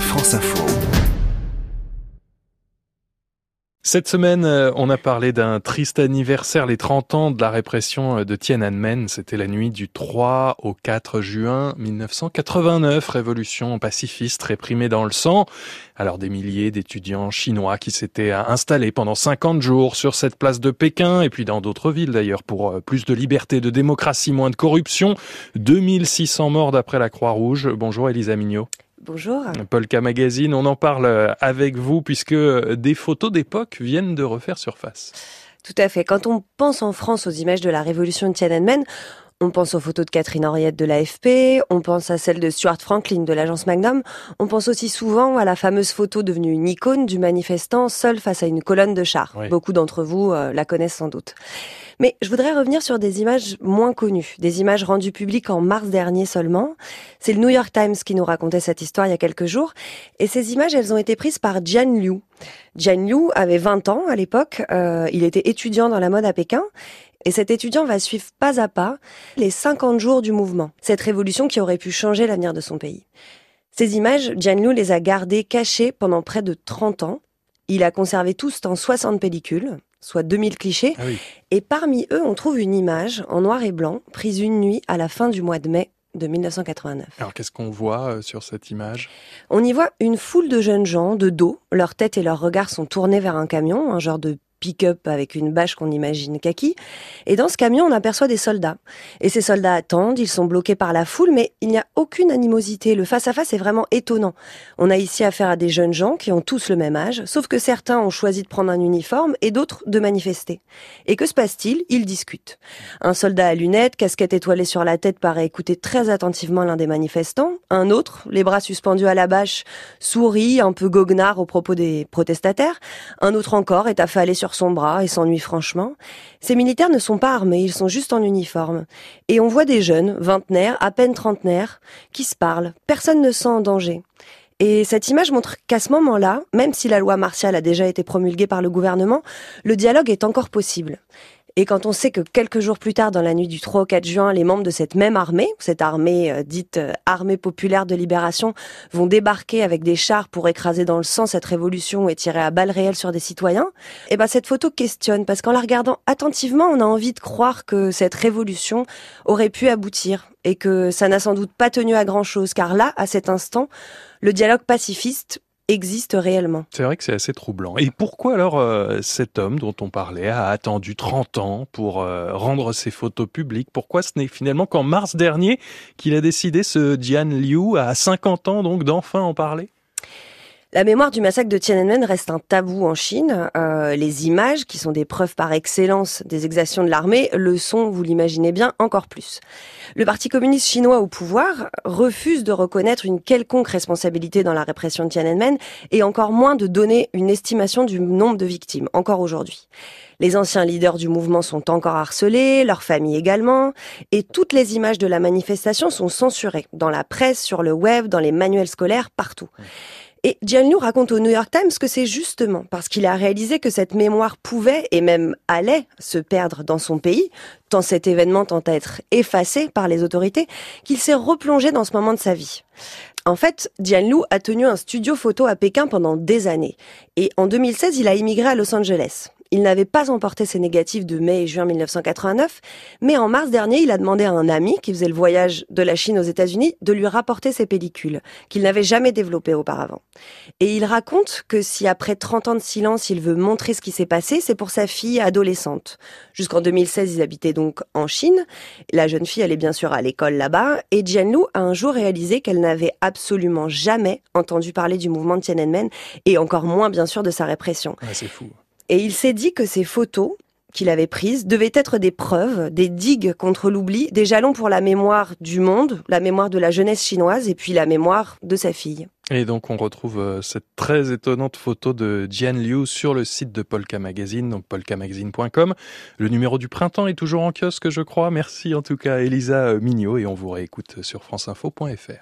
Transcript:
France Info. Cette semaine, euh, on a parlé d'un triste anniversaire, les 30 ans de la répression euh, de Tiananmen. C'était la nuit du 3 au 4 juin 1989, révolution pacifiste réprimée dans le sang. Alors des milliers d'étudiants chinois qui s'étaient installés pendant 50 jours sur cette place de Pékin et puis dans d'autres villes d'ailleurs pour euh, plus de liberté, de démocratie, moins de corruption. 2600 morts d'après la Croix-Rouge. Bonjour Elisa Mignot. Bonjour. Polka Magazine, on en parle avec vous puisque des photos d'époque viennent de refaire surface. Tout à fait. Quand on pense en France aux images de la révolution de Tiananmen, on pense aux photos de Catherine Henriette de l'AFP, on pense à celles de Stuart Franklin de l'agence Magnum, on pense aussi souvent à la fameuse photo devenue une icône du manifestant seul face à une colonne de chars. Beaucoup d'entre vous euh, la connaissent sans doute. Mais je voudrais revenir sur des images moins connues, des images rendues publiques en mars dernier seulement. C'est le New York Times qui nous racontait cette histoire il y a quelques jours. Et ces images, elles ont été prises par Jian Liu. Jian Liu avait 20 ans à l'époque. Euh, il était étudiant dans la mode à Pékin. Et cet étudiant va suivre pas à pas les 50 jours du mouvement. Cette révolution qui aurait pu changer l'avenir de son pays. Ces images, Jian Liu les a gardées cachées pendant près de 30 ans. Il a conservé tous en 60 pellicules soit 2000 clichés. Ah et parmi eux, on trouve une image en noir et blanc, prise une nuit à la fin du mois de mai de 1989. Alors qu'est-ce qu'on voit euh, sur cette image? On y voit une foule de jeunes gens de dos, leurs têtes et leurs regards sont tournés vers un camion, un genre de pick-up avec une bâche qu'on imagine kaki. Et dans ce camion, on aperçoit des soldats. Et ces soldats attendent, ils sont bloqués par la foule, mais il n'y a aucune animosité. Le face-à-face est vraiment étonnant. On a ici affaire à des jeunes gens qui ont tous le même âge, sauf que certains ont choisi de prendre un uniforme et d'autres de manifester. Et que se passe-t-il? Ils discutent. Un soldat à lunettes, casquette étoilée sur la tête, paraît écouter très attentivement l'un des manifestants. Un autre, les bras suspendus à la bâche, sourit, un peu goguenard au propos des protestataires. Un autre encore est affalé sur son bras et s'ennuie franchement. Ces militaires ne sont pas armés, ils sont juste en uniforme. Et on voit des jeunes, vingtenaires, à peine trentenaires, qui se parlent. Personne ne sent en danger. Et cette image montre qu'à ce moment-là, même si la loi martiale a déjà été promulguée par le gouvernement, le dialogue est encore possible. Et quand on sait que quelques jours plus tard, dans la nuit du 3 au 4 juin, les membres de cette même armée, cette armée euh, dite euh, armée populaire de libération, vont débarquer avec des chars pour écraser dans le sang cette révolution et tirer à balles réelles sur des citoyens, eh ben cette photo questionne parce qu'en la regardant attentivement, on a envie de croire que cette révolution aurait pu aboutir et que ça n'a sans doute pas tenu à grand chose, car là, à cet instant, le dialogue pacifiste existe réellement. C'est vrai que c'est assez troublant. Et pourquoi alors euh, cet homme dont on parlait a attendu 30 ans pour euh, rendre ses photos publiques? Pourquoi ce n'est finalement qu'en mars dernier qu'il a décidé, ce Jian Liu, à 50 ans donc, d'enfin en parler? La mémoire du massacre de Tiananmen reste un tabou en Chine. Euh, les images, qui sont des preuves par excellence des exactions de l'armée, le sont, vous l'imaginez bien, encore plus. Le Parti communiste chinois au pouvoir refuse de reconnaître une quelconque responsabilité dans la répression de Tiananmen et encore moins de donner une estimation du nombre de victimes, encore aujourd'hui. Les anciens leaders du mouvement sont encore harcelés, leurs familles également, et toutes les images de la manifestation sont censurées, dans la presse, sur le web, dans les manuels scolaires, partout. Et Liu raconte au New York Times que c'est justement parce qu'il a réalisé que cette mémoire pouvait et même allait se perdre dans son pays, tant cet événement tend à être effacé par les autorités, qu'il s'est replongé dans ce moment de sa vie. En fait, Liu a tenu un studio photo à Pékin pendant des années. Et en 2016, il a immigré à Los Angeles. Il n'avait pas emporté ses négatifs de mai et juin 1989, mais en mars dernier, il a demandé à un ami qui faisait le voyage de la Chine aux États-Unis de lui rapporter ses pellicules, qu'il n'avait jamais développées auparavant. Et il raconte que si après 30 ans de silence, il veut montrer ce qui s'est passé, c'est pour sa fille adolescente. Jusqu'en 2016, ils habitaient donc en Chine. La jeune fille, est bien sûr à l'école là-bas, et Jianlu a un jour réalisé qu'elle n'avait absolument jamais entendu parler du mouvement de Tiananmen, et encore moins bien sûr de sa répression. c'est fou. Et il s'est dit que ces photos qu'il avait prises devaient être des preuves, des digues contre l'oubli, des jalons pour la mémoire du monde, la mémoire de la jeunesse chinoise et puis la mémoire de sa fille. Et donc on retrouve euh, cette très étonnante photo de Jian Liu sur le site de Polka Magazine, donc polkamagazine.com. Le numéro du printemps est toujours en kiosque, je crois. Merci en tout cas Elisa Mignot et on vous réécoute sur franceinfo.fr.